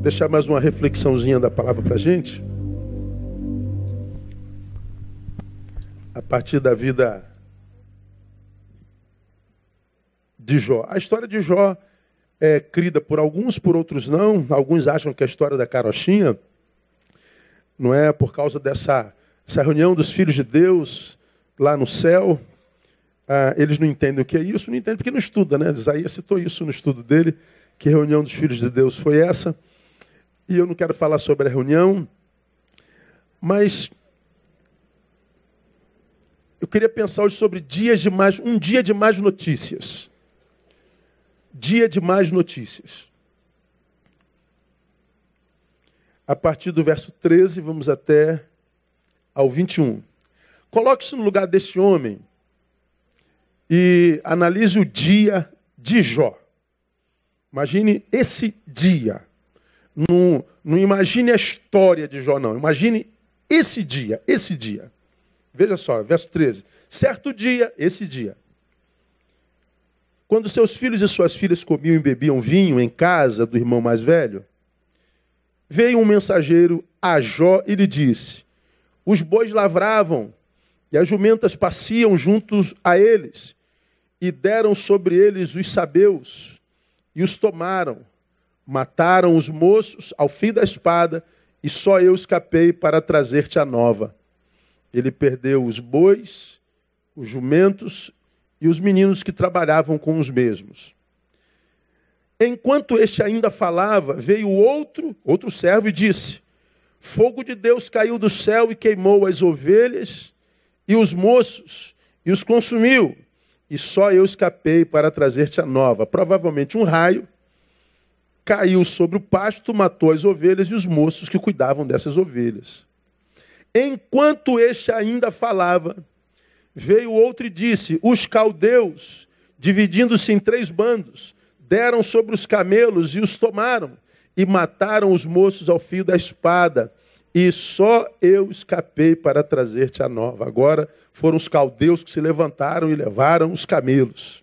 deixar mais uma reflexãozinha da palavra para a gente. A partir da vida de Jó. A história de Jó é crida por alguns, por outros não. Alguns acham que a história da carochinha não é por causa dessa essa reunião dos filhos de Deus lá no céu. Ah, eles não entendem o que é isso, não entendem porque não estuda, né? Isaías citou isso no estudo dele, que reunião dos filhos de Deus foi essa. E eu não quero falar sobre a reunião, mas eu queria pensar hoje sobre dias de mais, um dia de mais notícias dia de mais notícias. A partir do verso 13, vamos até ao 21. Coloque-se no lugar deste homem e analise o dia de Jó. Imagine esse dia. Não, não imagine a história de Jó, não. Imagine esse dia, esse dia. Veja só, verso 13. Certo dia, esse dia. Quando seus filhos e suas filhas comiam e bebiam vinho em casa do irmão mais velho, veio um mensageiro a Jó e lhe disse: Os bois lavravam e as jumentas pasciam juntos a eles, e deram sobre eles os sabeus, e os tomaram. Mataram os moços ao fim da espada, e só eu escapei para trazer-te a nova. Ele perdeu os bois, os jumentos e os meninos que trabalhavam com os mesmos. Enquanto este ainda falava, veio outro, outro servo e disse: Fogo de Deus caiu do céu e queimou as ovelhas e os moços e os consumiu. E só eu escapei para trazer-te a nova. Provavelmente um raio caiu sobre o pasto, matou as ovelhas e os moços que cuidavam dessas ovelhas. Enquanto este ainda falava, Veio outro e disse: Os caldeus, dividindo-se em três bandos, deram sobre os camelos e os tomaram, e mataram os moços ao fio da espada. E só eu escapei para trazer-te a nova. Agora foram os caldeus que se levantaram e levaram os camelos.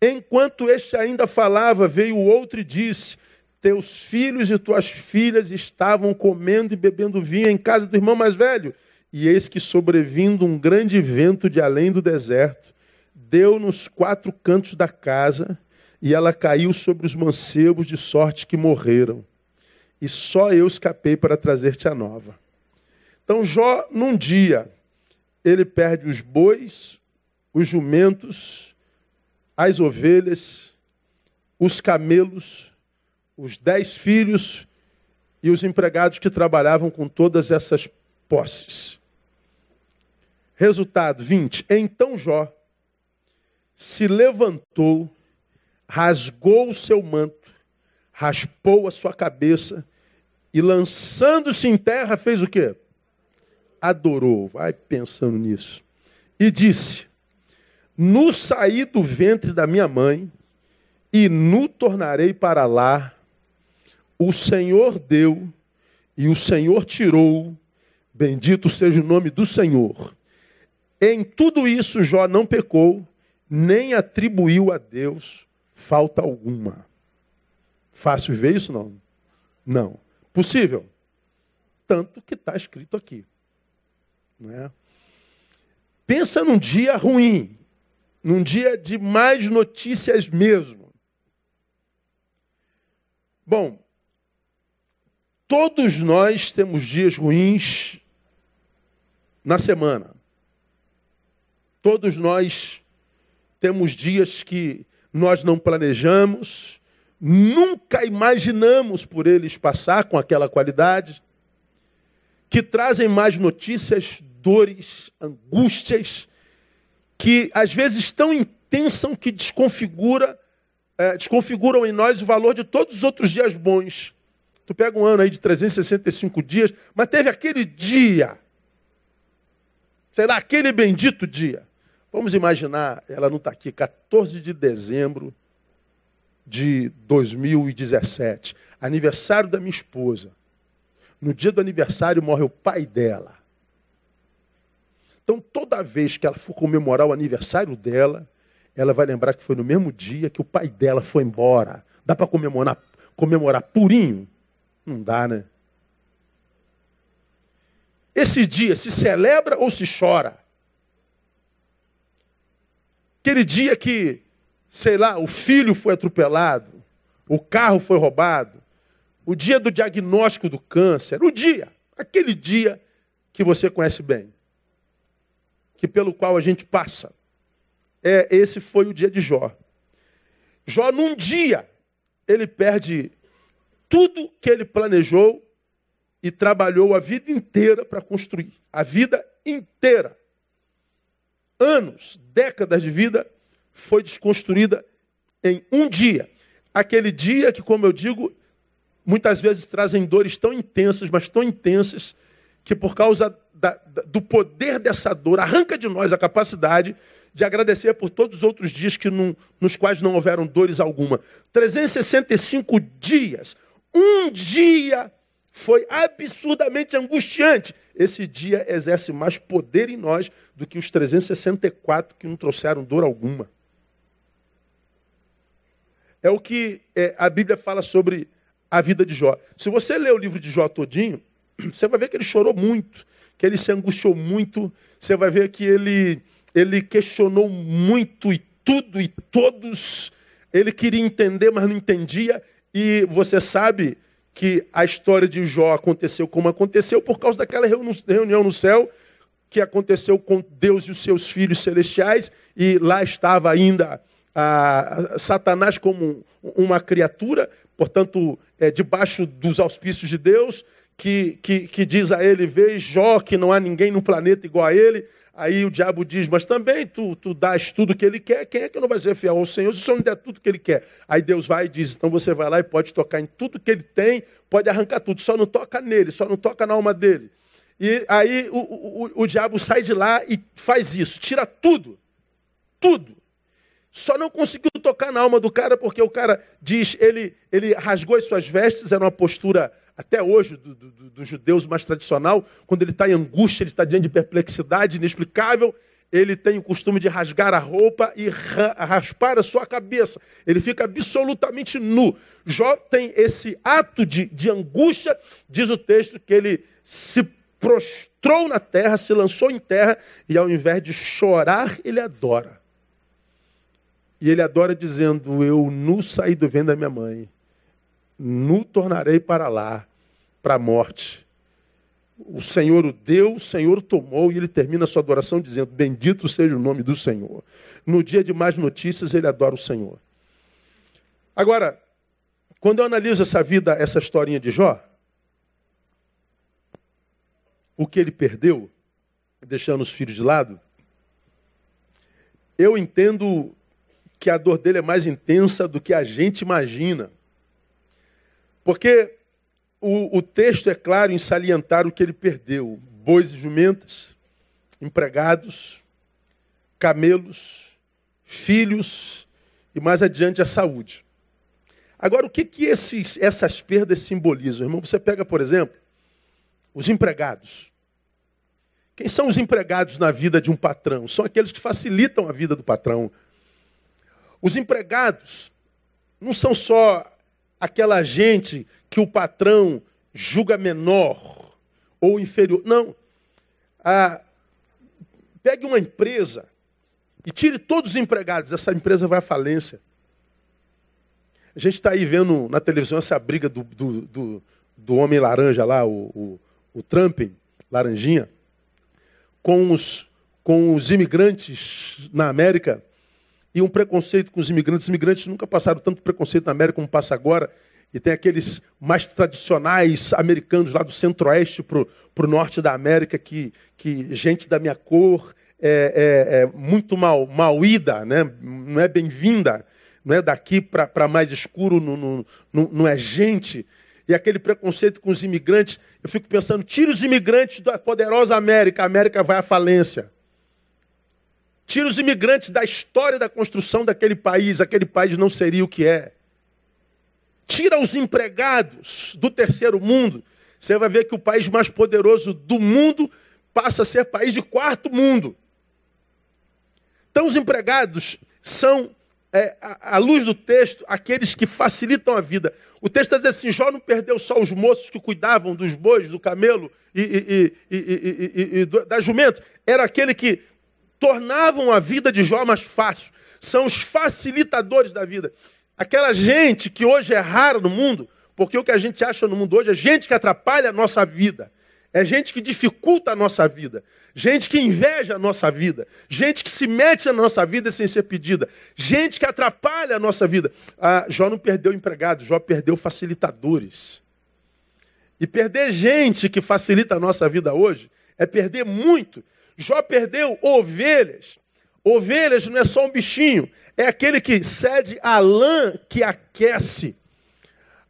Enquanto este ainda falava, veio o outro e disse: Teus filhos e tuas filhas estavam comendo e bebendo vinho em casa do irmão mais velho e eis que sobrevindo um grande vento de além do deserto, deu nos quatro cantos da casa, e ela caiu sobre os mancebos, de sorte que morreram. E só eu escapei para trazer-te a nova. Então, Jó, num dia, ele perde os bois, os jumentos, as ovelhas, os camelos, os dez filhos e os empregados que trabalhavam com todas essas posses. Resultado 20. Então Jó se levantou, rasgou o seu manto, raspou a sua cabeça e lançando-se em terra fez o quê? Adorou. Vai pensando nisso. E disse: No saí do ventre da minha mãe e no tornarei para lá. O Senhor deu e o Senhor tirou. Bendito seja o nome do Senhor. Em tudo isso, Jó não pecou, nem atribuiu a Deus falta alguma. Fácil ver isso? Não. Não. Possível? Tanto que está escrito aqui. Não é? Pensa num dia ruim, num dia de mais notícias mesmo. Bom, todos nós temos dias ruins na semana. Todos nós temos dias que nós não planejamos, nunca imaginamos por eles passar com aquela qualidade, que trazem mais notícias, dores, angústias, que às vezes tão intensam que desconfigura, é, desconfiguram em nós o valor de todos os outros dias bons. Tu pega um ano aí de 365 dias, mas teve aquele dia, sei lá, aquele bendito dia. Vamos imaginar, ela não está aqui, 14 de dezembro de 2017, aniversário da minha esposa. No dia do aniversário morre o pai dela. Então, toda vez que ela for comemorar o aniversário dela, ela vai lembrar que foi no mesmo dia que o pai dela foi embora. Dá para comemorar, comemorar purinho? Não dá, né? Esse dia se celebra ou se chora? Aquele dia que, sei lá, o filho foi atropelado, o carro foi roubado, o dia do diagnóstico do câncer, o dia, aquele dia que você conhece bem, que pelo qual a gente passa. É, esse foi o dia de Jó. Jó, num dia, ele perde tudo que ele planejou e trabalhou a vida inteira para construir. A vida inteira. Anos, décadas de vida foi desconstruída em um dia. Aquele dia que, como eu digo, muitas vezes trazem dores tão intensas, mas tão intensas, que por causa da, da, do poder dessa dor, arranca de nós a capacidade de agradecer por todos os outros dias que nos quais não houveram dores alguma. 365 dias, um dia foi absurdamente angustiante. Esse dia exerce mais poder em nós do que os 364 que não trouxeram dor alguma. É o que é, a Bíblia fala sobre a vida de Jó. Se você ler o livro de Jó todinho, você vai ver que ele chorou muito, que ele se angustiou muito, você vai ver que ele, ele questionou muito e tudo e todos. Ele queria entender, mas não entendia. E você sabe que a história de Jó aconteceu como aconteceu por causa daquela reunião no céu que aconteceu com Deus e os seus filhos celestiais, e lá estava ainda ah, Satanás como uma criatura, portanto, é, debaixo dos auspícios de Deus, que, que, que diz a ele: Vê Jó, que não há ninguém no planeta igual a ele. Aí o diabo diz, mas também tu, tu dás tudo que ele quer, quem é que não vai ser fiel ao Senhor se o Senhor não der tudo que ele quer? Aí Deus vai e diz, então você vai lá e pode tocar em tudo que ele tem, pode arrancar tudo, só não toca nele, só não toca na alma dele. E aí o, o, o diabo sai de lá e faz isso, tira tudo, tudo. Só não conseguiu tocar na alma do cara porque o cara diz, ele, ele rasgou as suas vestes, era uma postura até hoje, dos do, do judeus mais tradicional, quando ele está em angústia, ele está diante de perplexidade inexplicável, ele tem o costume de rasgar a roupa e raspar a sua cabeça. Ele fica absolutamente nu. Jó tem esse ato de, de angústia, diz o texto, que ele se prostrou na terra, se lançou em terra, e ao invés de chorar, ele adora. E ele adora dizendo: Eu nu saí do vento da minha mãe, nu tornarei para lá para a morte. O Senhor o deu, o Senhor o tomou, e ele termina a sua adoração dizendo: Bendito seja o nome do Senhor. No dia de mais notícias, ele adora o Senhor. Agora, quando eu analiso essa vida, essa historinha de Jó, o que ele perdeu, deixando os filhos de lado, eu entendo que a dor dele é mais intensa do que a gente imagina. Porque o, o texto é claro em salientar o que ele perdeu: bois e jumentas, empregados, camelos, filhos e mais adiante a saúde. Agora, o que, que esses, essas perdas simbolizam? Irmão, você pega, por exemplo, os empregados. Quem são os empregados na vida de um patrão? São aqueles que facilitam a vida do patrão. Os empregados não são só aquela gente que o patrão julga menor ou inferior. Não. Ah, pegue uma empresa e tire todos os empregados, essa empresa vai à falência. A gente está aí vendo na televisão essa briga do, do, do, do homem laranja lá, o, o, o Trump, laranjinha, com os, com os imigrantes na América e um preconceito com os imigrantes. Os imigrantes nunca passaram tanto preconceito na América como passa agora. E tem aqueles mais tradicionais americanos lá do centro-oeste para o norte da América, que, que gente da minha cor é, é, é muito mal, mal ida, né? não é bem-vinda, não é daqui para mais escuro, não, não, não, não é gente. E aquele preconceito com os imigrantes, eu fico pensando, tira os imigrantes da poderosa América, a América vai à falência. Tira os imigrantes da história da construção daquele país, aquele país não seria o que é. Tira os empregados do terceiro mundo, você vai ver que o país mais poderoso do mundo passa a ser país de quarto mundo. Então, os empregados são é, à luz do texto, aqueles que facilitam a vida. O texto dizendo assim: Jó não perdeu só os moços que cuidavam dos bois, do camelo e, e, e, e da jumento, era aquele que tornavam a vida de Jó mais fácil. São os facilitadores da vida. Aquela gente que hoje é rara no mundo, porque o que a gente acha no mundo hoje é gente que atrapalha a nossa vida. É gente que dificulta a nossa vida, gente que inveja a nossa vida, gente que se mete na nossa vida sem ser pedida, gente que atrapalha a nossa vida. Ah, Jó não perdeu empregados, Jó perdeu facilitadores. E perder gente que facilita a nossa vida hoje é perder muito. Jó perdeu ovelhas. Ovelhas não é só um bichinho, é aquele que cede a lã que aquece,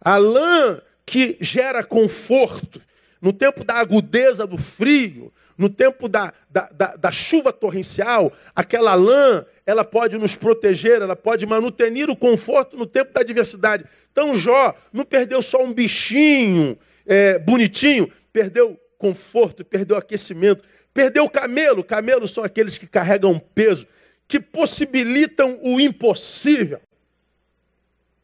a lã que gera conforto no tempo da agudeza do frio, no tempo da, da, da, da, chuva torrencial, aquela lã, ela pode nos proteger, ela pode manutenir o conforto no tempo da adversidade. Então Jó não perdeu só um bichinho é, bonitinho, perdeu conforto, perdeu aquecimento, perdeu o camelo. Camelos são aqueles que carregam peso, que possibilitam o impossível.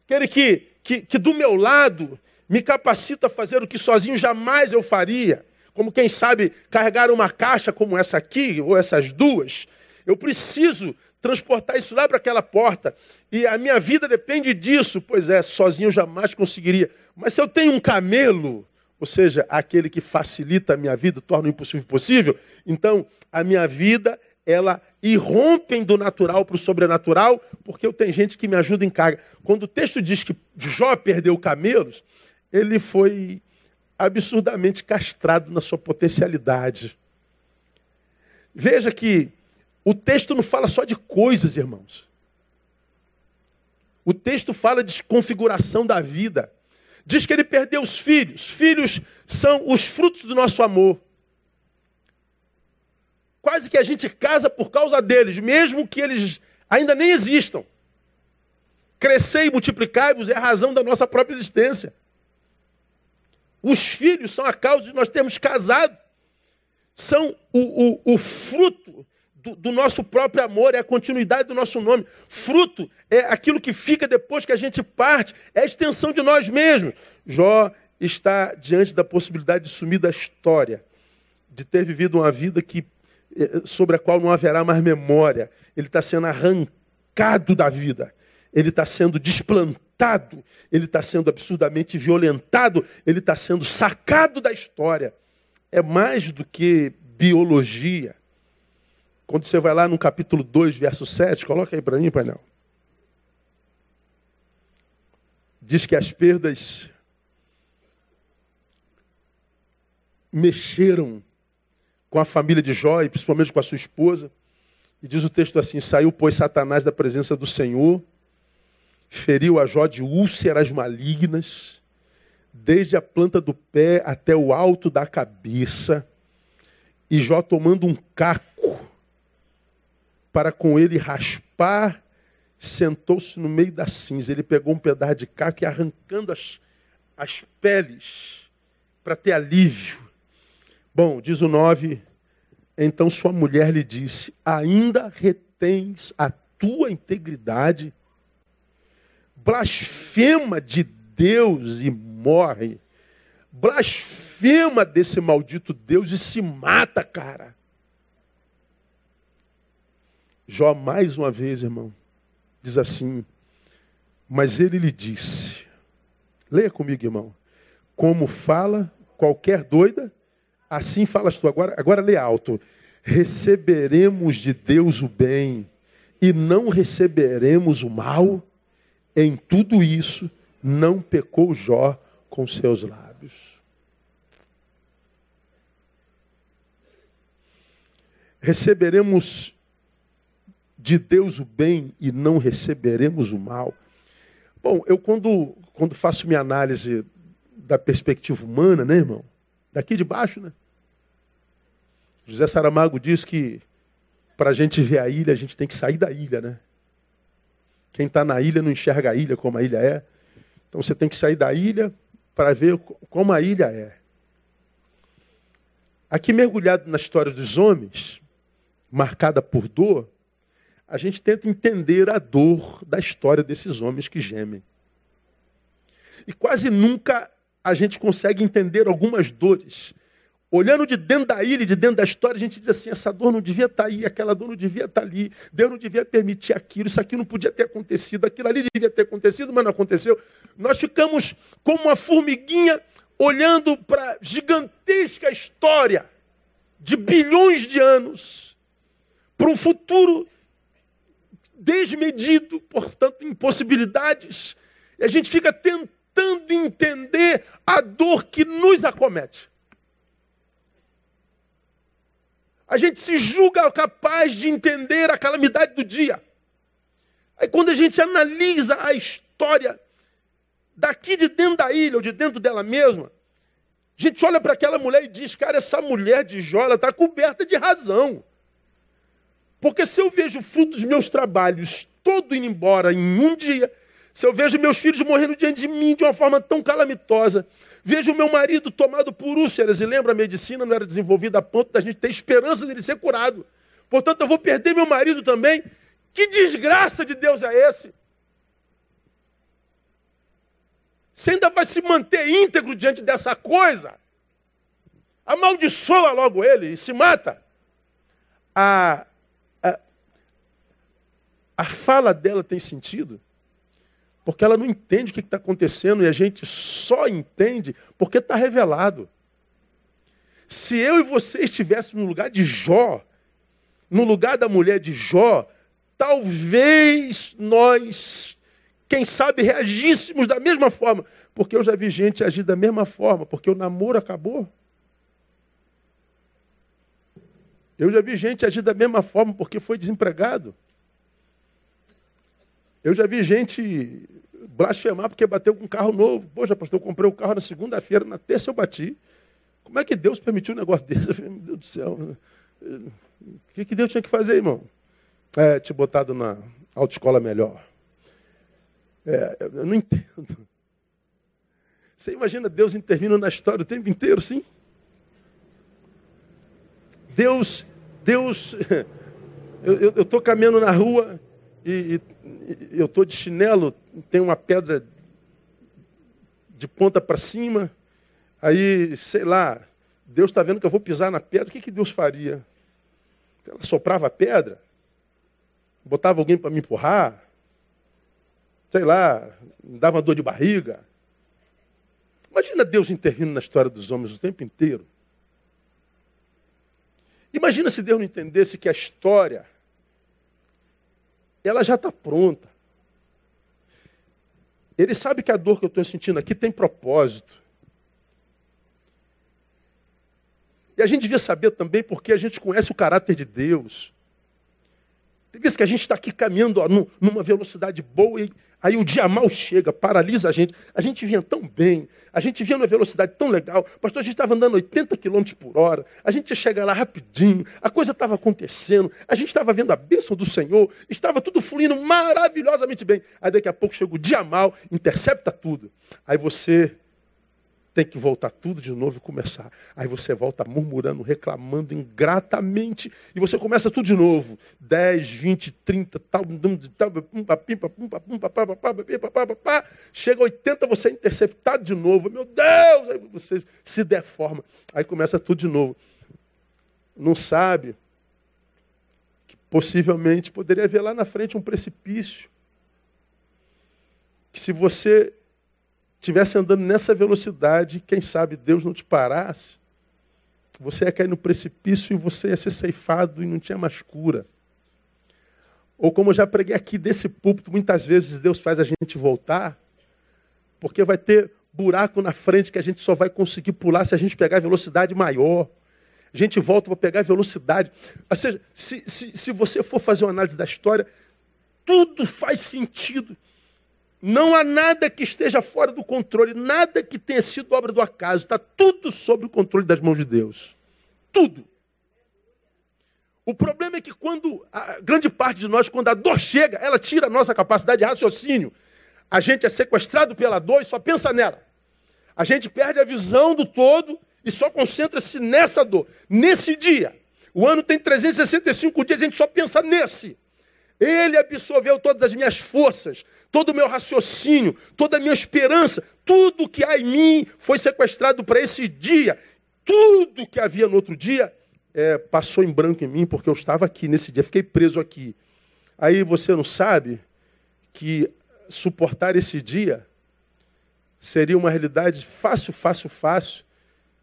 Aquele que, que, que do meu lado me capacita a fazer o que sozinho jamais eu faria. Como quem sabe carregar uma caixa como essa aqui, ou essas duas. Eu preciso transportar isso lá para aquela porta. E a minha vida depende disso. Pois é, sozinho eu jamais conseguiria. Mas se eu tenho um camelo, ou seja, aquele que facilita a minha vida, torna o impossível possível, então a minha vida ela irrompem do natural para o sobrenatural, porque eu tenho gente que me ajuda em carga. Quando o texto diz que Jó perdeu camelos, ele foi absurdamente castrado na sua potencialidade. Veja que o texto não fala só de coisas, irmãos. O texto fala de configuração da vida. Diz que ele perdeu os filhos. Filhos são os frutos do nosso amor. Quase que a gente casa por causa deles, mesmo que eles ainda nem existam. Crescer e multiplicar-vos é a razão da nossa própria existência. Os filhos são a causa de nós termos casado. São o, o, o fruto do, do, nosso próprio amor, é a continuidade do nosso nome. Fruto é aquilo que fica depois que a gente parte, é a extensão de nós mesmos. Jó está diante da possibilidade de sumir da história, de ter vivido uma vida que, eh, sobre a qual não haverá mais memória. Ele está sendo arrancado da vida, ele está sendo desplantado ele está sendo absurdamente violentado, ele está sendo sacado da história. É mais do que biologia. Quando você vai lá no capítulo 2, verso 7, coloca aí para mim, painel. Diz que as perdas mexeram com a família de Jó e principalmente com a sua esposa. E diz o texto assim: Saiu, pois, Satanás da presença do Senhor feriu a Jó de úlceras malignas, desde a planta do pé até o alto da cabeça, e Jó tomando um caco para com ele raspar, sentou-se no meio da cinza. Ele pegou um pedaço de caco e arrancando as, as peles para ter alívio. Bom, diz o 9, então sua mulher lhe disse: Ainda retens a tua integridade? blasfema de Deus e morre. Blasfema desse maldito Deus e se mata, cara. Jó, mais uma vez, irmão, diz assim: Mas ele lhe disse, leia comigo, irmão, como fala qualquer doida, assim falas tu. Agora, agora lê alto: Receberemos de Deus o bem e não receberemos o mal. Em tudo isso, não pecou Jó com seus lábios. Receberemos de Deus o bem e não receberemos o mal. Bom, eu quando, quando faço minha análise da perspectiva humana, né, irmão? Daqui de baixo, né? José Saramago diz que para a gente ver a ilha, a gente tem que sair da ilha, né? Quem está na ilha não enxerga a ilha como a ilha é. Então você tem que sair da ilha para ver como a ilha é. Aqui mergulhado na história dos homens, marcada por dor, a gente tenta entender a dor da história desses homens que gemem. E quase nunca a gente consegue entender algumas dores. Olhando de dentro da ilha, de dentro da história, a gente diz assim: essa dor não devia estar aí, aquela dor não devia estar ali, Deus não devia permitir aquilo, isso aqui não podia ter acontecido, aquilo ali devia ter acontecido, mas não aconteceu. Nós ficamos como uma formiguinha olhando para a gigantesca história de bilhões de anos, para um futuro desmedido, portanto, impossibilidades, e a gente fica tentando entender a dor que nos acomete. A gente se julga capaz de entender a calamidade do dia. Aí quando a gente analisa a história daqui de dentro da ilha ou de dentro dela mesma, a gente olha para aquela mulher e diz, cara, essa mulher de Jó, ela está coberta de razão. Porque se eu vejo o fruto dos meus trabalhos todo indo embora em um dia, se eu vejo meus filhos morrendo diante de mim de uma forma tão calamitosa, vejo meu marido tomado por úlceras, e lembra, a medicina não era desenvolvida a ponto da gente ter esperança dele ser curado. Portanto, eu vou perder meu marido também. Que desgraça de Deus é esse? Você ainda vai se manter íntegro diante dessa coisa? Amaldiçoa logo ele e se mata. A, a, a fala dela tem sentido porque ela não entende o que está acontecendo e a gente só entende porque está revelado. Se eu e você estivéssemos no lugar de Jó, no lugar da mulher de Jó, talvez nós quem sabe reagíssemos da mesma forma. Porque eu já vi gente agir da mesma forma, porque o namoro acabou. Eu já vi gente agir da mesma forma porque foi desempregado. Eu já vi gente blasfemar porque bateu com um carro novo. Poxa, pastor, eu comprei o carro na segunda-feira, na terça eu bati. Como é que Deus permitiu um negócio desse? falei, meu Deus do céu. O que, que Deus tinha que fazer, irmão? É, te botado na autoescola melhor. É, eu não entendo. Você imagina Deus intervindo na história o tempo inteiro, sim? Deus, Deus, eu estou caminhando na rua e, e eu estou de chinelo, tem uma pedra de ponta para cima, aí, sei lá, Deus está vendo que eu vou pisar na pedra, o que, que Deus faria? Ela soprava a pedra, botava alguém para me empurrar, sei lá, dava uma dor de barriga. Imagina Deus intervindo na história dos homens o tempo inteiro. Imagina se Deus não entendesse que a história ela já está pronta. Ele sabe que a dor que eu estou sentindo aqui tem propósito. E a gente devia saber também porque a gente conhece o caráter de Deus. Tem vezes que a gente está aqui caminhando ó, numa velocidade boa e aí o dia mal chega, paralisa a gente. A gente vinha tão bem, a gente vinha numa velocidade tão legal. Pastor, a gente estava andando 80 km por hora, a gente ia chegar lá rapidinho, a coisa estava acontecendo, a gente estava vendo a bênção do Senhor, estava tudo fluindo maravilhosamente bem. Aí daqui a pouco chega o dia mal, intercepta tudo. Aí você tem que voltar tudo de novo e começar. Aí você volta murmurando, reclamando ingratamente, e você começa tudo de novo. 10, 20, 30, tal, chega 80, você é interceptado de novo. Meu Deus! Aí você se deforma. Aí começa tudo de novo. Não sabe que possivelmente poderia haver lá na frente um precipício. Que se você estivesse andando nessa velocidade, quem sabe Deus não te parasse, você ia cair no precipício e você ia ser ceifado e não tinha mais cura. Ou como eu já preguei aqui desse púlpito, muitas vezes Deus faz a gente voltar, porque vai ter buraco na frente que a gente só vai conseguir pular se a gente pegar velocidade maior. A gente volta para pegar velocidade. Ou seja, se, se, se você for fazer uma análise da história, tudo faz sentido. Não há nada que esteja fora do controle, nada que tenha sido obra do acaso. Está tudo sob o controle das mãos de Deus. Tudo. O problema é que quando grande parte de nós, quando a dor chega, ela tira a nossa capacidade de raciocínio. A gente é sequestrado pela dor e só pensa nela. A gente perde a visão do todo e só concentra-se nessa dor. Nesse dia. O ano tem 365 dias, a gente só pensa nesse. Ele absorveu todas as minhas forças, todo o meu raciocínio, toda a minha esperança, tudo que há em mim foi sequestrado para esse dia. Tudo que havia no outro dia é, passou em branco em mim, porque eu estava aqui nesse dia, fiquei preso aqui. Aí você não sabe que suportar esse dia seria uma realidade fácil, fácil, fácil,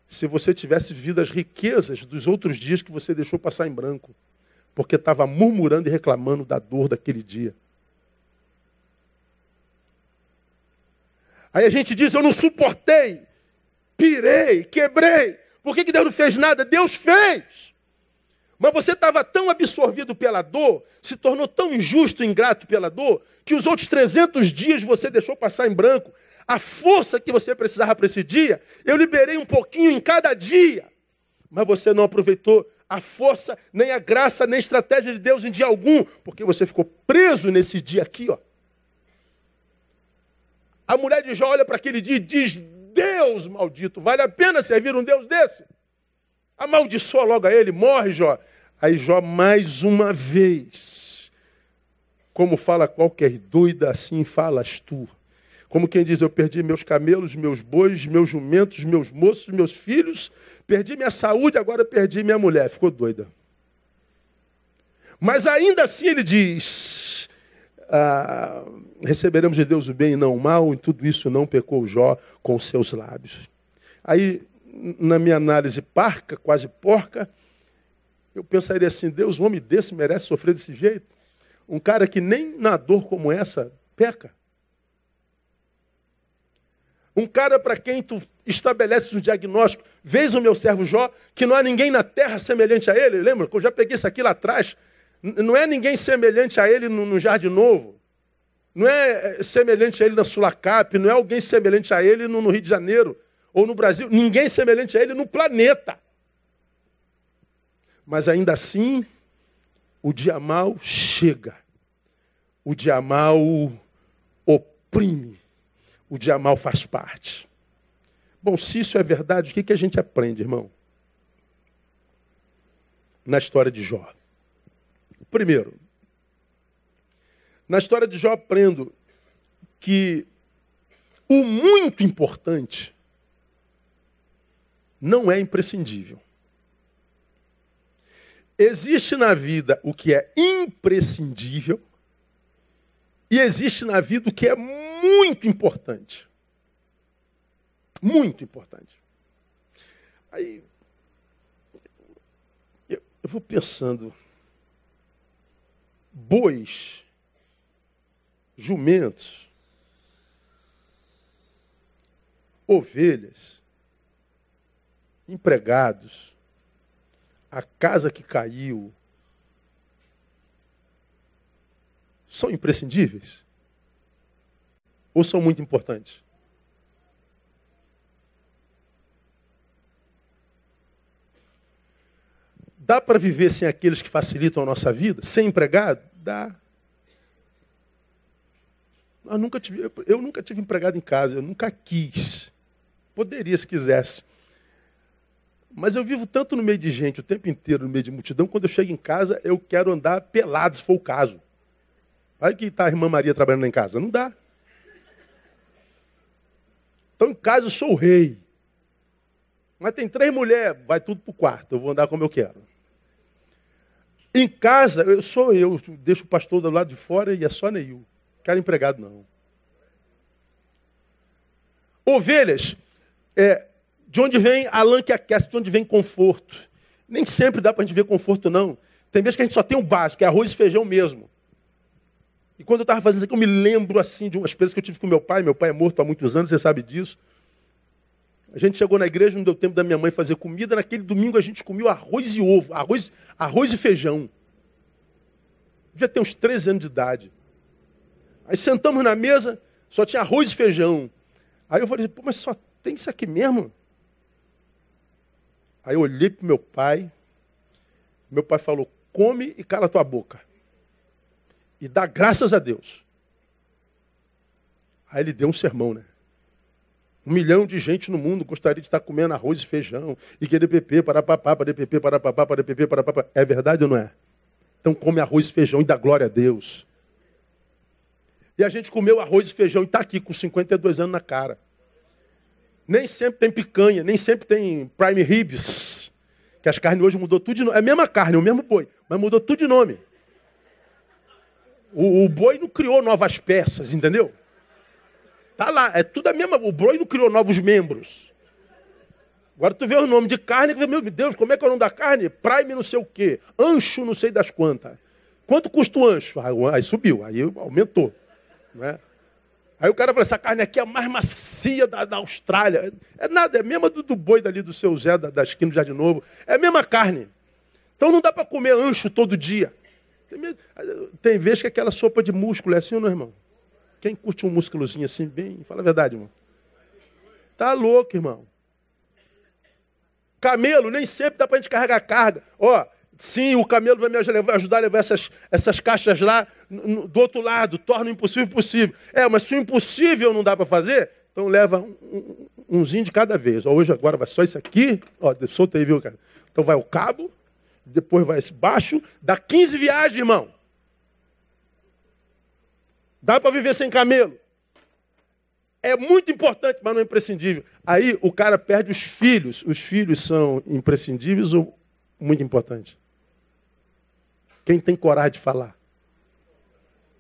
se você tivesse vivido as riquezas dos outros dias que você deixou passar em branco porque estava murmurando e reclamando da dor daquele dia. Aí a gente diz: Eu não suportei, pirei, quebrei. Por que, que Deus não fez nada? Deus fez. Mas você estava tão absorvido pela dor, se tornou tão injusto, ingrato pela dor, que os outros 300 dias você deixou passar em branco. A força que você precisava para esse dia, eu liberei um pouquinho em cada dia. Mas você não aproveitou a força, nem a graça, nem a estratégia de Deus em dia algum, porque você ficou preso nesse dia aqui, ó. A mulher de Jó olha para aquele dia e diz: Deus maldito, vale a pena servir um Deus desse? Amaldiçoa logo a ele, morre Jó. Aí Jó, mais uma vez, como fala qualquer doida, assim falas tu. Como quem diz, eu perdi meus camelos, meus bois, meus jumentos, meus moços, meus filhos, perdi minha saúde, agora perdi minha mulher. Ficou doida. Mas ainda assim ele diz: ah, receberemos de Deus o bem e não o mal, em tudo isso não pecou Jó com seus lábios. Aí, na minha análise parca, quase porca, eu pensaria assim: Deus, um homem desse merece sofrer desse jeito? Um cara que nem na dor como essa peca. Um cara para quem tu estabeleces um diagnóstico. Vês o meu servo Jó, que não há ninguém na terra semelhante a ele. Lembra que eu já peguei isso aqui lá atrás? Não é ninguém semelhante a ele no, Jardim Novo. Não é, é semelhante a ele na Sulacap. Não é alguém semelhante a ele no, no Rio de Janeiro ou no Brasil. Ninguém semelhante a ele no planeta. Mas ainda assim, o dia mal chega. O dia mal oprime o dia mal faz parte. Bom, se isso é verdade, o que, que a gente aprende, irmão? Na história de Jó. Primeiro, na história de Jó aprendo que o muito importante não é imprescindível. Existe na vida o que é imprescindível e existe na vida o que é muito importante. Muito importante. Aí eu, eu vou pensando, bois, jumentos, ovelhas, empregados, a casa que caiu, são imprescindíveis? Ou são muito importantes? Dá para viver sem aqueles que facilitam a nossa vida? Sem empregado? Dá. Eu nunca, tive, eu nunca tive empregado em casa, eu nunca quis. Poderia se quisesse. Mas eu vivo tanto no meio de gente o tempo inteiro, no meio de multidão, quando eu chego em casa, eu quero andar pelado, se for o caso. Olha que está a irmã Maria trabalhando lá em casa. Não dá. Então em casa eu sou o rei. Mas tem três mulheres, vai tudo para o quarto, eu vou andar como eu quero. Em casa, eu sou eu, deixo o pastor do lado de fora e é só Neil. Quero empregado, não. Ovelhas, é, de onde vem a lã que aquece, de onde vem conforto. Nem sempre dá para a gente ver conforto, não. Tem vezes que a gente só tem o básico, é arroz e feijão mesmo. E quando eu estava fazendo isso aqui, eu me lembro assim de uma experiência que eu tive com meu pai. Meu pai é morto há muitos anos, você sabe disso. A gente chegou na igreja, não deu tempo da minha mãe fazer comida. Naquele domingo a gente comeu arroz e ovo, arroz, arroz e feijão. Já tem uns 13 anos de idade. Aí sentamos na mesa, só tinha arroz e feijão. Aí eu falei, pô, mas só tem isso aqui mesmo? Aí eu olhei para meu pai. Meu pai falou, come e cala tua boca e dá graças a Deus. Aí ele deu um sermão, né? Um milhão de gente no mundo gostaria de estar comendo arroz e feijão, e querer PP, para papá, para PP, para papá, para PP, para papá. É verdade ou não é? Então come arroz e feijão e dá glória a Deus. E a gente comeu arroz e feijão e está aqui com 52 anos na cara. Nem sempre tem picanha, nem sempre tem prime ribs. Que as carnes hoje mudou tudo de nome. É a mesma carne, o mesmo boi, mas mudou tudo de nome. O, o boi não criou novas peças, entendeu? Tá lá, é tudo a mesma. O boi não criou novos membros. Agora tu vê o nome de carne, meu Deus, como é que é o nome da carne? Prime não sei o quê. Ancho não sei das quantas. Quanto custa o ancho? Aí subiu, aí aumentou. Né? Aí o cara fala, essa carne aqui é a mais macia da, da Austrália. É nada, é a mesma do, do boi dali do seu Zé, da, da esquina do Jardim Novo. É a mesma carne. Então não dá para comer ancho todo dia. Tem, tem vez que é aquela sopa de músculo é assim não, irmão? Quem curte um músculozinho assim, bem, fala a verdade, irmão. Tá louco, irmão. Camelo, nem sempre dá para a gente carregar carga. Ó, sim, o camelo vai me ajudar a levar essas, essas caixas lá do outro lado, torna o impossível possível. É, mas se o impossível não dá para fazer, então leva um, um, umzinho de cada vez. Ó, hoje agora vai só isso aqui, ó, solta aí, viu, cara? Então vai o cabo, depois vai esse baixo, dá 15 viagens, irmão. Dá para viver sem camelo. É muito importante, mas não é imprescindível. Aí o cara perde os filhos. Os filhos são imprescindíveis ou muito importantes? Quem tem coragem de falar?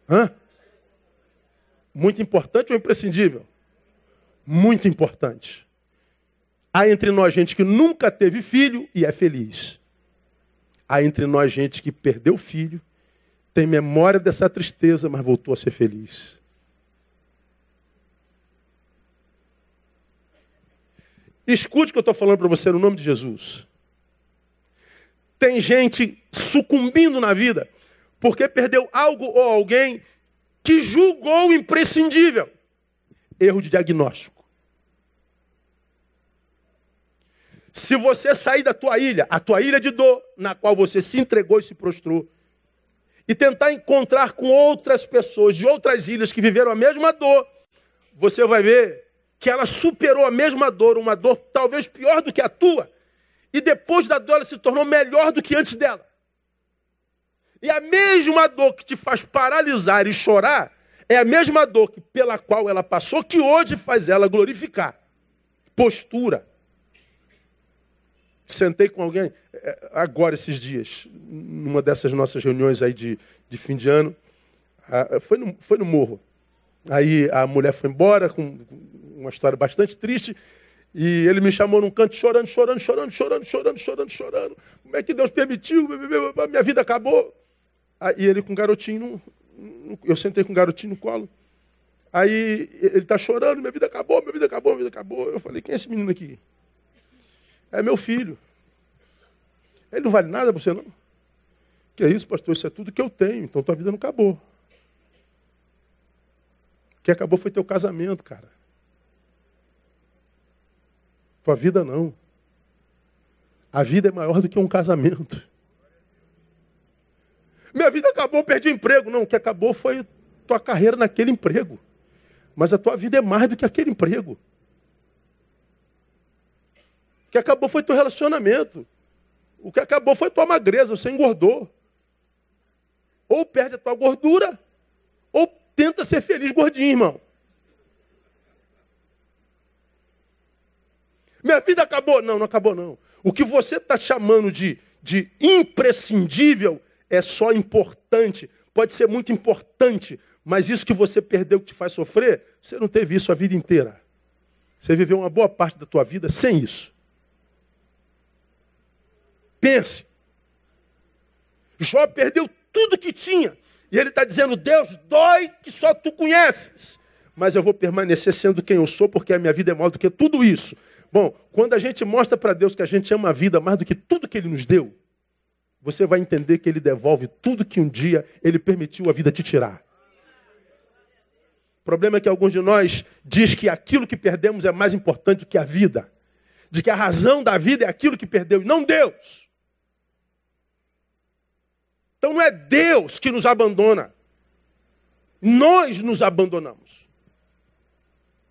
Hã? Muito importante ou imprescindível? Muito importante. Há entre nós gente que nunca teve filho e é feliz. Há entre nós gente que perdeu filho tem memória dessa tristeza, mas voltou a ser feliz. Escute o que eu estou falando para você no nome de Jesus. Tem gente sucumbindo na vida porque perdeu algo ou alguém que julgou imprescindível. Erro de diagnóstico. Se você sair da tua ilha, a tua ilha de dor, na qual você se entregou e se prostrou, e tentar encontrar com outras pessoas de outras ilhas que viveram a mesma dor, você vai ver que ela superou a mesma dor, uma dor talvez pior do que a tua, e depois da dor ela se tornou melhor do que antes dela. E a mesma dor que te faz paralisar e chorar é a mesma dor que, pela qual ela passou que hoje faz ela glorificar. Postura. Sentei com alguém é, agora esses dias, numa dessas nossas reuniões aí de, de fim de ano. Foi, no, foi no morro. Aí a mulher foi embora com uma história bastante triste. E ele me chamou num canto chorando, chorando, chorando, chorando, chorando, chorando, chorando. Como é que Deus permitiu? Minha vida acabou. Aí ele com o garotinho, eu sentei com o garotinho no colo. Aí ele está chorando, minha vida acabou, minha vida acabou, minha vida acabou. Eu falei, quem é esse menino aqui? É meu filho. Ele não vale nada para você, não? Que é isso, pastor? Isso é tudo que eu tenho, então tua vida não acabou. O que acabou foi teu casamento, cara. Tua vida não. A vida é maior do que um casamento. Minha vida acabou, perdi o emprego. Não, o que acabou foi tua carreira naquele emprego. Mas a tua vida é mais do que aquele emprego. Que acabou foi teu relacionamento. O que acabou foi tua magreza, você engordou. Ou perde a tua gordura, ou tenta ser feliz gordinho, irmão. Minha vida acabou. Não, não acabou, não. O que você está chamando de, de imprescindível é só importante. Pode ser muito importante, mas isso que você perdeu que te faz sofrer, você não teve isso a vida inteira. Você viveu uma boa parte da tua vida sem isso. Pense. Jó perdeu tudo que tinha. E ele está dizendo: Deus, dói que só tu conheces. Mas eu vou permanecer sendo quem eu sou, porque a minha vida é maior do que tudo isso. Bom, quando a gente mostra para Deus que a gente ama a vida mais do que tudo que Ele nos deu, você vai entender que Ele devolve tudo que um dia Ele permitiu a vida te tirar. O problema é que alguns de nós diz que aquilo que perdemos é mais importante do que a vida. De que a razão da vida é aquilo que perdeu e não Deus. Então não é Deus que nos abandona. Nós nos abandonamos.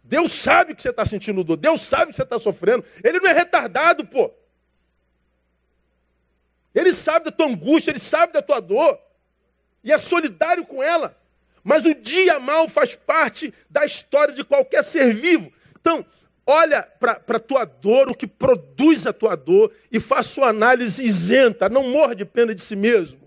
Deus sabe que você está sentindo dor. Deus sabe que você está sofrendo. Ele não é retardado, pô. Ele sabe da tua angústia, ele sabe da tua dor. E é solidário com ela. Mas o dia mal faz parte da história de qualquer ser vivo. Então, olha para a tua dor, o que produz a tua dor, e faça uma análise isenta. Não morra de pena de si mesmo.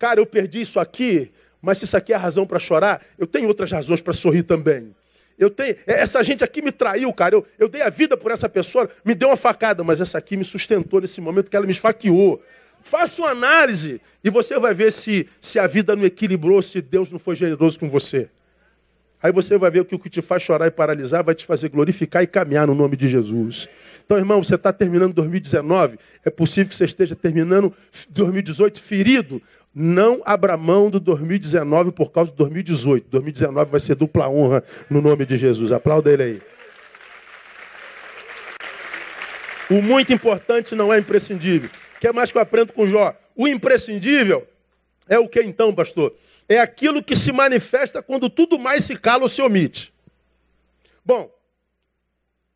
Cara, eu perdi isso aqui, mas se isso aqui é a razão para chorar, eu tenho outras razões para sorrir também. Eu tenho, é, essa gente aqui me traiu, cara. Eu, eu dei a vida por essa pessoa, me deu uma facada, mas essa aqui me sustentou nesse momento que ela me esfaqueou. Faça uma análise e você vai ver se, se a vida não equilibrou, se Deus não foi generoso com você. Aí você vai ver que o que te faz chorar e paralisar vai te fazer glorificar e caminhar no nome de Jesus. Então, irmão, você está terminando 2019, é possível que você esteja terminando 2018 ferido. Não abra mão do 2019 por causa do 2018. 2019 vai ser dupla honra no nome de Jesus. Aplauda ele aí. O muito importante não é imprescindível. O que é mais que eu aprendo com Jó? O imprescindível é o que então, pastor? é aquilo que se manifesta quando tudo mais se cala ou se omite. Bom,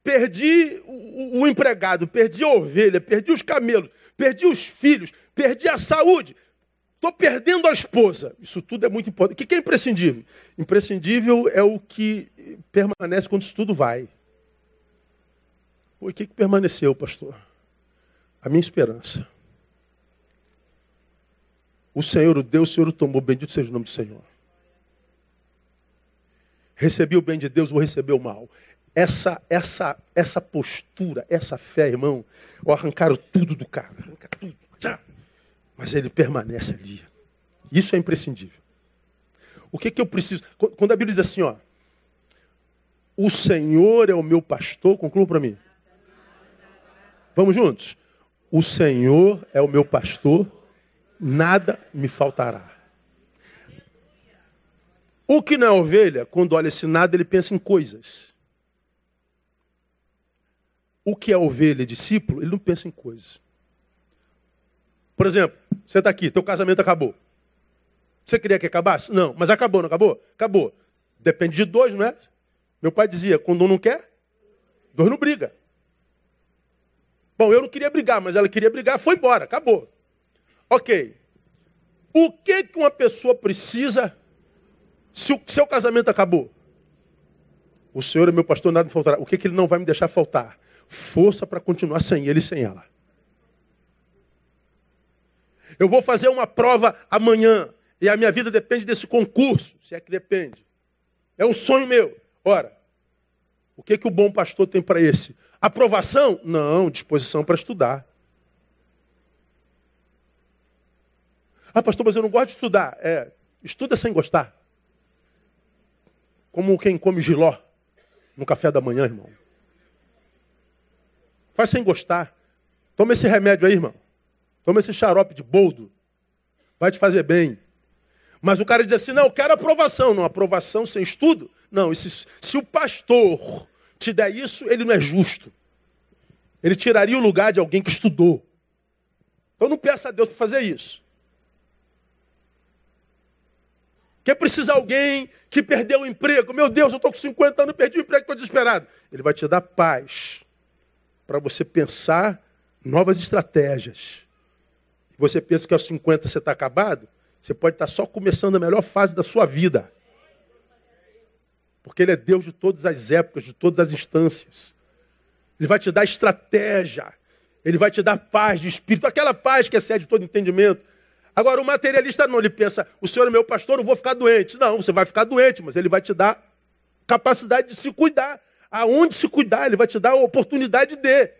perdi o, o, empregado, perdi a ovelha, perdi os camelos, perdi os filhos, perdi a saúde, estou perdendo a esposa. Isso tudo é muito importante. O que é imprescindível? Imprescindível é o que permanece quando isso tudo vai. O que, que permaneceu, pastor? A minha esperança. O Senhor o deu, o Senhor o tomou. Bendito seja o nome do Senhor. Recebi o bem de Deus, vou receber o mal. Essa, essa, essa postura, essa fé, irmão, arrancaram tudo do cara. Arranca tudo. Mas ele permanece ali. Isso é imprescindível. O que, que eu preciso? Quando a Bíblia diz assim, ó, o Senhor é o meu pastor, conclua para mim. Vamos juntos? O Senhor é o meu pastor, nada me faltará. O que não é ovelha, quando olha esse nada, ele pensa em coisas. O que é ovelha discípulo, ele não pensa em coisas. Por exemplo, você está aqui, teu casamento acabou. Você queria que acabasse? Não, mas acabou, não acabou? Acabou. Depende de dois, não é? Meu pai dizia, quando um não quer, dois não briga. Bom, eu não queria brigar, mas ela queria brigar, foi embora, acabou. Ok. O que, que uma pessoa precisa se o seu casamento acabou? O Senhor é meu pastor, nada me faltará. O que, que ele não vai me deixar faltar? Força para continuar sem ele e sem ela. Eu vou fazer uma prova amanhã e a minha vida depende desse concurso, se é que depende. É um sonho meu. Ora, o que, que o bom pastor tem para esse? Aprovação? Não, disposição para estudar. Ah, pastor, mas eu não gosto de estudar. É, estuda sem gostar. Como quem come giló no café da manhã, irmão. Faz sem gostar. Toma esse remédio aí, irmão. Toma esse xarope de boldo. Vai te fazer bem. Mas o cara diz assim: não, eu quero aprovação. Não, aprovação sem estudo? Não, se, o pastor te der isso, ele não é justo. Ele tiraria o lugar de alguém que estudou. Então não peça a Deus para fazer isso. que precisa alguém que perdeu o emprego. Meu Deus, eu estou com 50 anos, perdi o emprego, estou desesperado. Ele vai te dar paz para você pensar novas estratégias. Você pensa que aos 50 você está acabado? Você pode estar tá só começando a melhor fase da sua vida. Porque Ele é Deus de todas as épocas, de todas as instâncias. Ele vai te dar estratégia. Ele vai te dar paz de espírito, aquela paz que excede todo entendimento. Agora, o materialista não, ele pensa, o senhor é meu pastor, eu vou ficar doente. Não, você vai ficar doente, mas ele vai te dar capacidade de se cuidar. Aonde se cuidar, ele vai te dar a oportunidade de.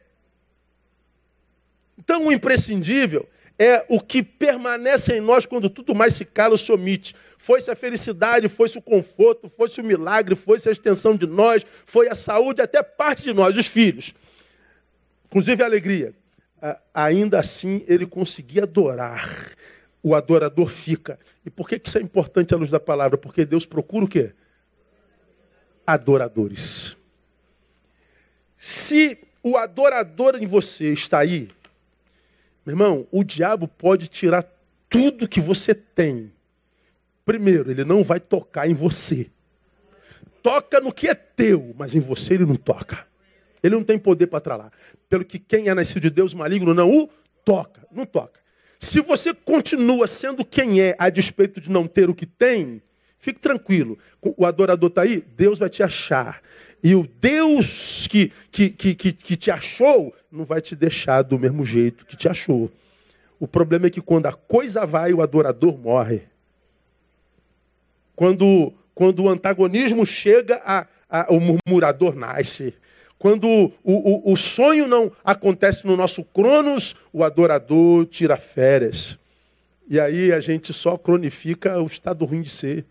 Então, o imprescindível é o que permanece em nós quando tudo mais se cala ou se omite. Foi-se a felicidade, foi-se o conforto, foi-se o milagre, foi-se a extensão de nós, foi a saúde, até parte de nós, os filhos. Inclusive a alegria. Ainda assim, ele conseguia adorar o adorador fica. E por que isso é importante à luz da palavra? Porque Deus procura o quê? Adoradores. Se o adorador em você está aí, meu irmão, o diabo pode tirar tudo que você tem. Primeiro, ele não vai tocar em você. Toca no que é teu, mas em você ele não toca. Ele não tem poder para tralar. Pelo que quem é nascido de Deus maligno não o toca. Não toca. Se você continua sendo quem é a despeito de não ter o que tem, fique tranquilo. O adorador está aí, Deus vai te achar. E o Deus que, que, que, que, te achou não vai te deixar do mesmo jeito que te achou. O problema é que quando a coisa vai, o adorador morre. Quando, quando o antagonismo chega, a, a, o murmurador nasce. Quando o, o, o sonho não acontece no nosso cronos, o adorador tira férias. E aí a gente só cronifica o estado ruim de ser.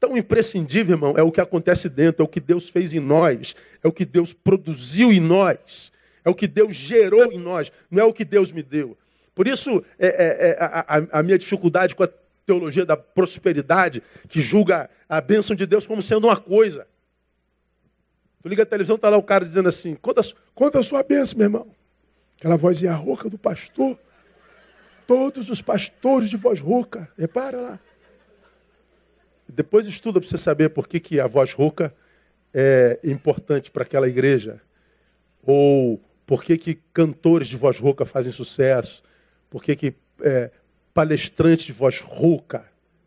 Tão imprescindível, irmão, é o que acontece dentro, é o que Deus fez em nós, é o que Deus produziu em nós, é o que Deus gerou em nós, não é o que Deus me deu. Por isso, é, é, é a, a, minha dificuldade com a teologia da prosperidade, que julga a bênção de Deus como sendo uma coisa. Tu liga a televisão, está lá o cara dizendo assim: conta, conta a sua bênção, meu irmão. Aquela vozinha rouca do pastor. Todos os pastores de voz rouca. Repara lá. Depois estuda para você saber por que, que a voz rouca é importante para aquela igreja. Ou por que, que cantores de voz rouca fazem sucesso. Por que, que é, de voz rouca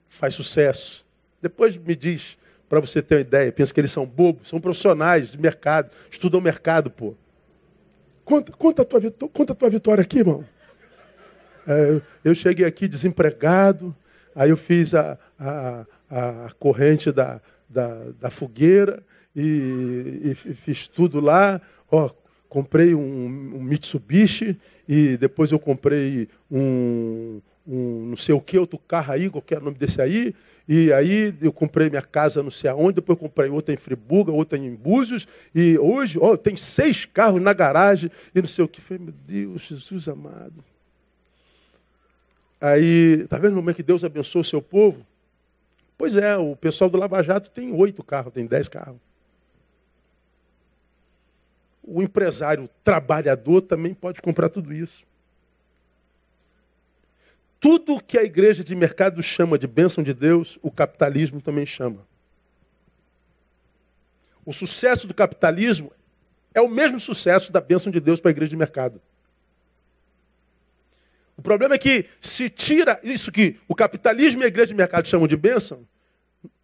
faz sucesso. Depois me diz, para você ter uma ideia, pensa que eles são bobos, são profissionais de mercado, estudam mercado, pô. Conta, conta, a, tua, conta a tua vitória aqui, irmão. É, eu cheguei aqui desempregado, aí eu fiz a, a, a corrente da, da, da fogueira e, e, fiz tudo lá. Ó, comprei um, um Mitsubishi e depois eu comprei um, um não sei o que, outro carro aí, qualquer nome desse aí. E aí eu comprei minha casa não sei aonde, depois comprei outra em Friburga, outra em Búzios. E hoje, ó, tem seis carros na garagem e não sei o que. Falei, meu Deus, Jesus amado. Aí, tá vendo como é que Deus abençoa o seu povo? Pois é, o pessoal do Lava Jato tem oito carros, tem dez carros. O empresário trabalhador também pode comprar tudo isso. Tudo que a igreja de mercado chama de bênção de Deus, o capitalismo também chama. O sucesso do capitalismo é o mesmo sucesso da bênção de Deus para a igreja de mercado. O problema é que se tira isso que o capitalismo e a igreja de mercado chamam de bênção,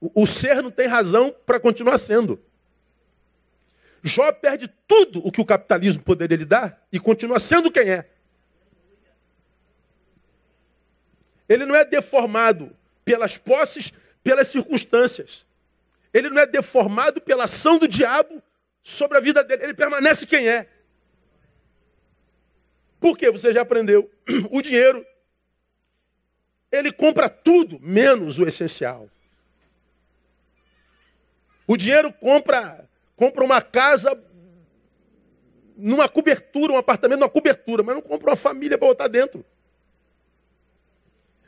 o ser não tem razão para continuar sendo. Jó perde tudo o que o capitalismo poderia lhe dar e continua sendo quem é. Ele não é deformado pelas posses, pelas circunstâncias. Ele não é deformado pela ação do diabo sobre a vida dele. Ele permanece quem é. Por quê? Você já aprendeu. O dinheiro, ele compra tudo, menos o essencial. O dinheiro compra, compra uma casa numa cobertura, um apartamento numa cobertura, mas não compra uma família para botar dentro.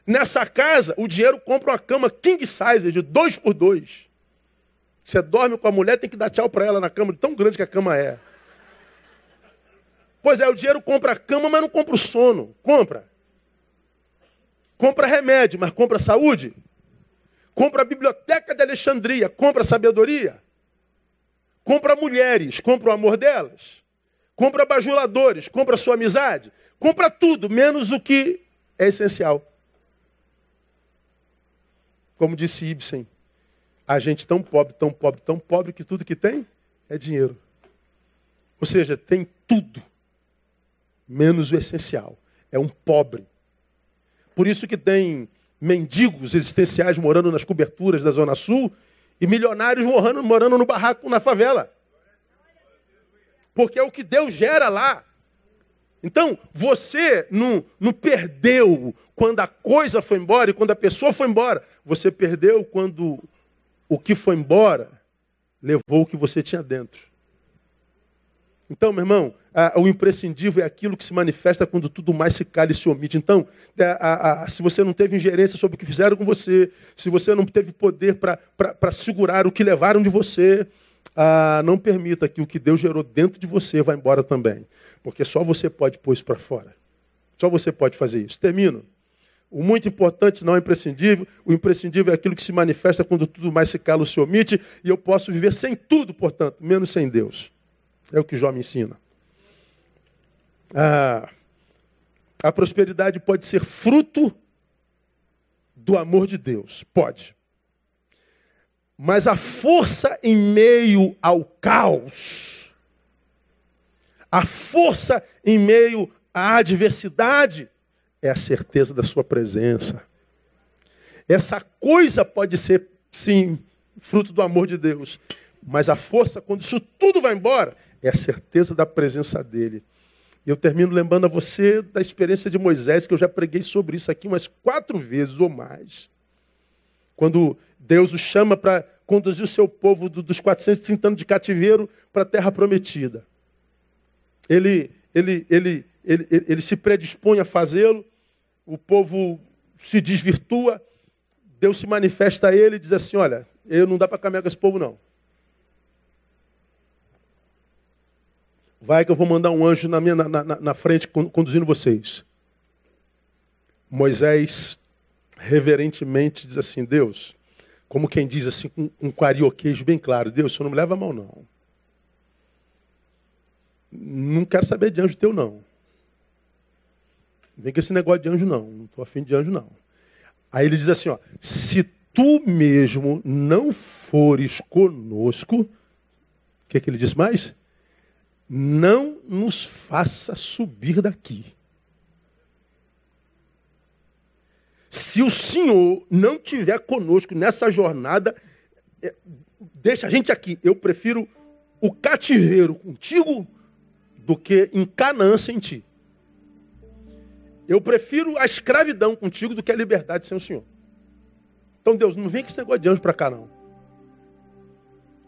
Nessa casa, o dinheiro compra uma cama king size, de dois por dois. Você dorme com a mulher, tem que dar tchau para ela na cama, de tão grande que a cama é. Pois é, o dinheiro compra a cama, mas não compra o sono. Compra. Compra remédio, mas compra saúde. Compra a biblioteca de Alexandria, compra sabedoria. Compra mulheres, compra o amor delas. Compra bajuladores, compra sua amizade. Compra tudo, menos o que é essencial. Como disse Ibsen, a gente tão pobre, tão pobre, tão pobre que tudo que tem é dinheiro. Ou seja, tem tudo, menos o essencial. É um pobre. Por isso que tem mendigos existenciais morando nas coberturas da Zona Sul e milionários morando, morando no barraco na favela. Porque é o que Deus gera lá. Então, você não, não perdeu quando a coisa foi embora e quando a pessoa foi embora. Você perdeu quando o que foi embora levou o que você tinha dentro. Então, meu irmão, o imprescindível é aquilo que se manifesta quando tudo mais se cala e se omite. Então, é, se você não teve ingerência sobre o que fizeram com você, se você não teve poder para segurar o que levaram de você, ah, não permita que o que Deus gerou dentro de você vá embora também. Porque só você pode pôr isso para fora. Só você pode fazer isso. Termino. O muito importante não é imprescindível. O imprescindível é aquilo que se manifesta quando tudo mais se cala ou se omite. E eu posso viver sem tudo, portanto, menos sem Deus. É o que Jó me ensina. Ah, A prosperidade pode ser fruto do amor de Deus. Pode. Mas a força em meio ao caos, a força em meio à adversidade, é a certeza da sua presença. Essa coisa pode ser, sim, fruto do amor de Deus, mas a força, quando isso tudo vai embora, é a certeza da presença dele. E eu termino lembrando a você da experiência de Moisés, que eu já preguei sobre isso aqui umas quatro vezes ou mais. Quando Deus o chama para conduzir o seu povo dos 430 anos de cativeiro para a terra prometida. Ele, ele, ele, ele, ele se predispõe a fazê-lo, o povo se desvirtua, Deus se manifesta a ele e diz assim: Olha, eu não dá para caminhar com esse povo, não. Vai que eu vou mandar um anjo na, minha, na, na, na frente conduzindo vocês. Moisés reverentemente diz assim: Deus, como quem diz assim, com um carioquejo bem claro: Deus, o senhor não me leva a mão, não. Não quero saber de anjo teu, não. Vem com esse negócio de anjo, não. Não estou afim de anjo, não. Aí ele diz assim: ó, se tu mesmo não fores conosco, o que, que ele diz mais? Não nos faça subir daqui. Se o Senhor não tiver conosco nessa jornada, é, deixa a gente aqui. Eu prefiro o cativeiro contigo do que em Canaã sem ti. Eu prefiro a escravidão contigo do que a liberdade sem o Senhor. Então, Deus, não vem com esse negócio de anjo para cá, não.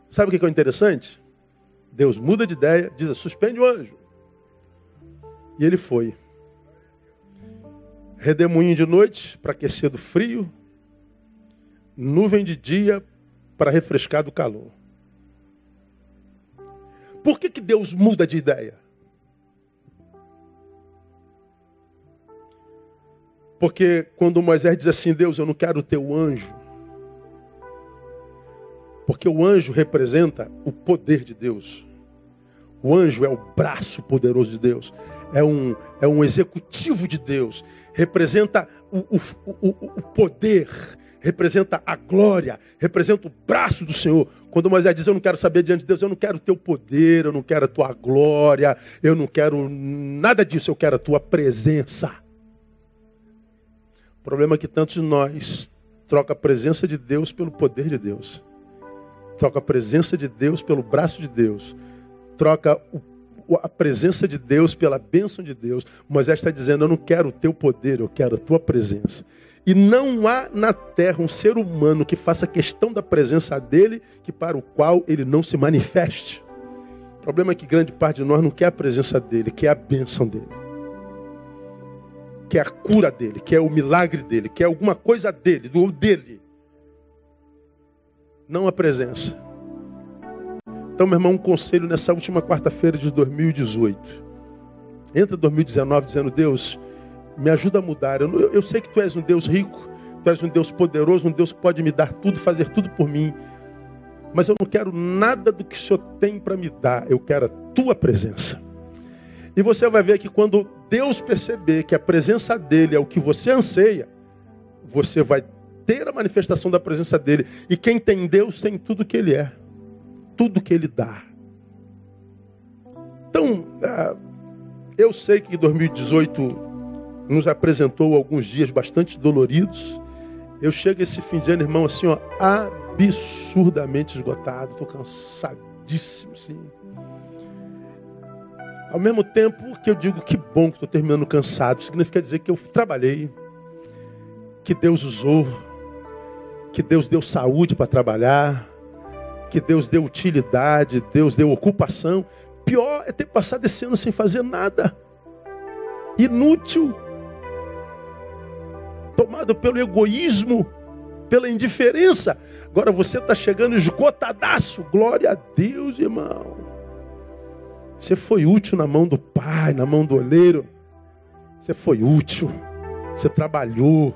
Sabe o que é interessante? Deus muda de ideia, diz, suspende o anjo. E ele foi. Redemoinho de noite para aquecer do frio, nuvem de dia para refrescar do calor. Por que, que Deus muda de ideia? Porque quando Moisés diz assim, Deus, eu não quero o teu anjo. Porque o anjo representa o poder de Deus. O anjo é o braço poderoso de Deus. É um, é um executivo de Deus representa o, o, o, o poder, representa a glória, representa o braço do Senhor. Quando Moisés diz, eu não quero saber diante de Deus, eu não quero o teu poder, eu não quero a tua glória, eu não quero nada disso, eu quero a tua presença. O problema é que tantos de nós troca a presença de Deus pelo poder de Deus. Troca a presença de Deus pelo braço de Deus. Troca a presença de Deus, pela bênção de Deus. Moisés está dizendo: Eu não quero o teu poder, eu quero a tua presença. E não há na terra um ser humano que faça questão da presença dele, que para o qual ele não se manifeste. O problema é que grande parte de nós não quer a presença dele, quer a bênção dele. Quer a cura dele, quer o milagre dele, quer alguma coisa dele, do dele. Não a presença. Então, meu irmão, um conselho nessa última quarta-feira de 2018. Entra 2019 dizendo, Deus, me ajuda a mudar. Eu, eu, sei que tu és um Deus rico, tu és um Deus poderoso, um Deus que pode me dar tudo, fazer tudo por mim. Mas eu não quero nada do que o Senhor tem para me dar, eu quero a tua presença. E você vai ver que quando Deus perceber que a presença dele é o que você anseia, você vai a manifestação da presença dele. E quem tem Deus tem tudo que ele é tudo que Ele dá. Então, ah, eu sei que 2018 nos apresentou alguns dias bastante doloridos. Eu chego esse fim de ano, irmão, assim, ó, absurdamente esgotado. Estou cansadíssimo, sim. Ao mesmo tempo que eu digo que bom que estou terminando cansado, significa dizer que eu trabalhei, que Deus usou, que Deus deu saúde para trabalhar, que Deus deu utilidade, Deus deu ocupação. Pior é ter passado esse ano sem fazer nada. Inútil. Tomado pelo egoísmo, pela indiferença. Agora você está chegando esgotadaço. Glória a Deus, irmão. Você foi útil na mão do pai, na mão do oleiro. Você foi útil. Você trabalhou.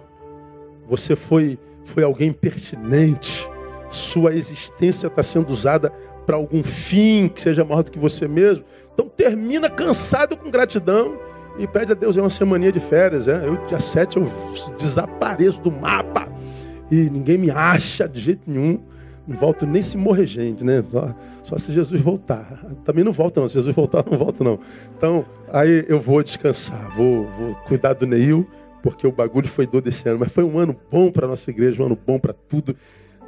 Você foi, foi alguém pertinente sua existência está sendo usada para algum fim que seja maior do que você mesmo. Então termina cansado com gratidão E pede a Deus, é uma semaninha de férias, é. Eu, dia 7, eu desapareço do mapa. E ninguém me acha de jeito nenhum. Não volto nem se morrer gente, né? Só, só se Jesus voltar. Também não volta, não. Se Jesus voltar, não volta, não. Então, aí eu vou descansar, vou, vou cuidar do Neil, porque o bagulho foi dor desse ano. Mas foi um ano bom para nossa igreja, um ano bom para tudo.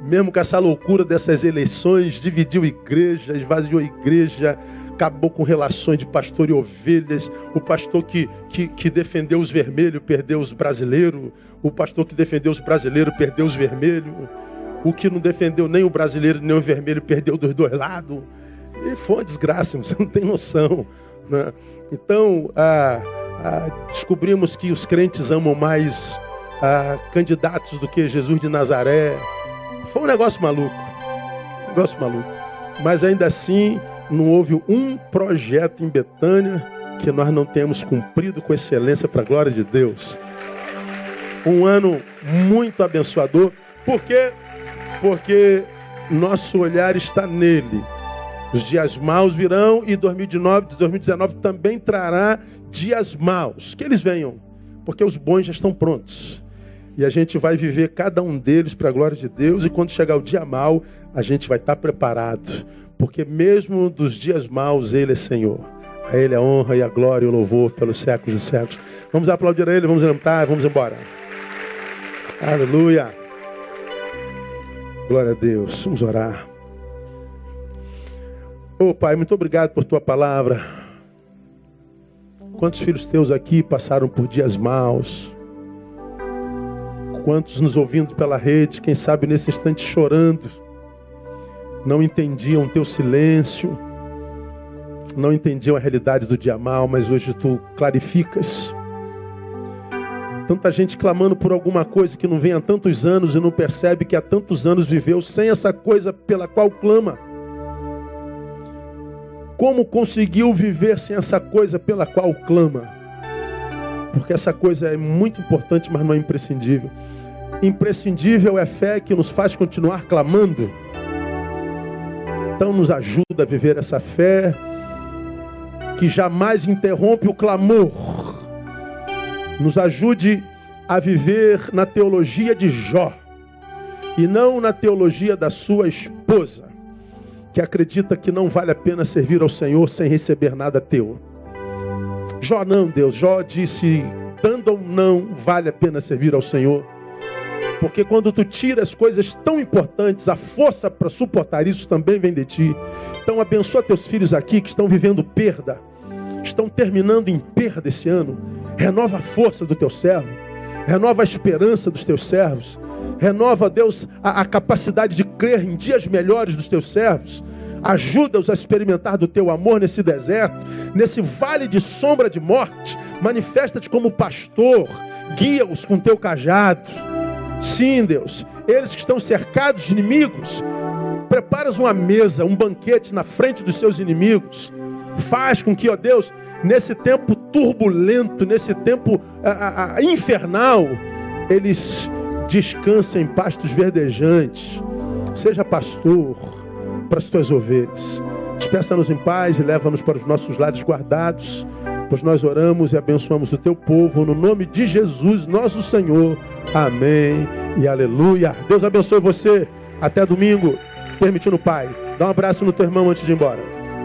Mesmo com essa loucura dessas eleições, dividiu igreja, esvaziou a igreja, acabou com relações de pastor e ovelhas. O pastor que, que, que defendeu os vermelhos perdeu os brasileiros. O pastor que defendeu os brasileiros perdeu os vermelhos. O que não defendeu nem o brasileiro nem o vermelho perdeu dos dois lados. E foi uma desgraça, você não tem noção. Né? Então, ah, ah, descobrimos que os crentes amam mais ah, candidatos do que Jesus de Nazaré. Foi um negócio maluco. Um negócio maluco. Mas ainda assim, não houve um projeto em Betânia que nós não tenhamos cumprido com excelência para a glória de Deus. Um ano muito abençoador. Por quê? Porque nosso olhar está nele. Os dias maus virão e 2019, 2019 também trará dias maus. Que eles venham, porque os bons já estão prontos. E a gente vai viver cada um deles para a glória de Deus. E quando chegar o dia mau, a gente vai estar preparado. Porque mesmo dos dias maus, Ele é Senhor. A Ele a honra e a glória e o louvor pelos séculos e séculos. Vamos aplaudir a Ele, vamos levantar, vamos embora. Aleluia. Glória a Deus. Vamos orar. Oh, Pai, muito obrigado por tua palavra. Quantos filhos teus aqui passaram por dias maus? Quantos nos ouvindo pela rede, quem sabe nesse instante chorando, não entendiam teu silêncio, não entendiam a realidade do dia mal, mas hoje tu clarificas. Tanta gente clamando por alguma coisa que não vem há tantos anos e não percebe que há tantos anos viveu sem essa coisa pela qual clama. Como conseguiu viver sem essa coisa pela qual clama? Porque essa coisa é muito importante, mas não é imprescindível. Imprescindível é fé que nos faz continuar clamando. Então nos ajuda a viver essa fé que jamais interrompe o clamor. Nos ajude a viver na teologia de Jó e não na teologia da sua esposa, que acredita que não vale a pena servir ao Senhor sem receber nada teu. Jó não, Deus. Jó disse: dando ou não vale a pena servir ao Senhor porque quando tu tiras coisas tão importantes, a força para suportar isso também vem de ti. Então abençoa teus filhos aqui que estão vivendo perda, estão terminando em perda esse ano. Renova a força do teu servo, renova a esperança dos teus servos, renova, Deus, a, a capacidade de crer em dias melhores dos teus servos. Ajuda-os a experimentar do teu amor nesse deserto, nesse vale de sombra de morte. Manifesta-te como pastor, guia-os com teu cajado Sim, Deus. Eles que estão cercados de inimigos, preparas uma mesa, um banquete na frente dos seus inimigos. Faz com que, ó Deus, nesse tempo turbulento, nesse tempo a, a, infernal, eles descansem em pastos verdejantes. Seja pastor para as tuas ovelhas. Despeça-nos em paz e leva-nos para os nossos lares guardados pois nós oramos e abençoamos o teu povo no nome de Jesus, nosso Senhor. Amém e aleluia. Deus abençoe você. Até domingo, permitindo o Pai. Dá um abraço no teu irmão antes de ir embora.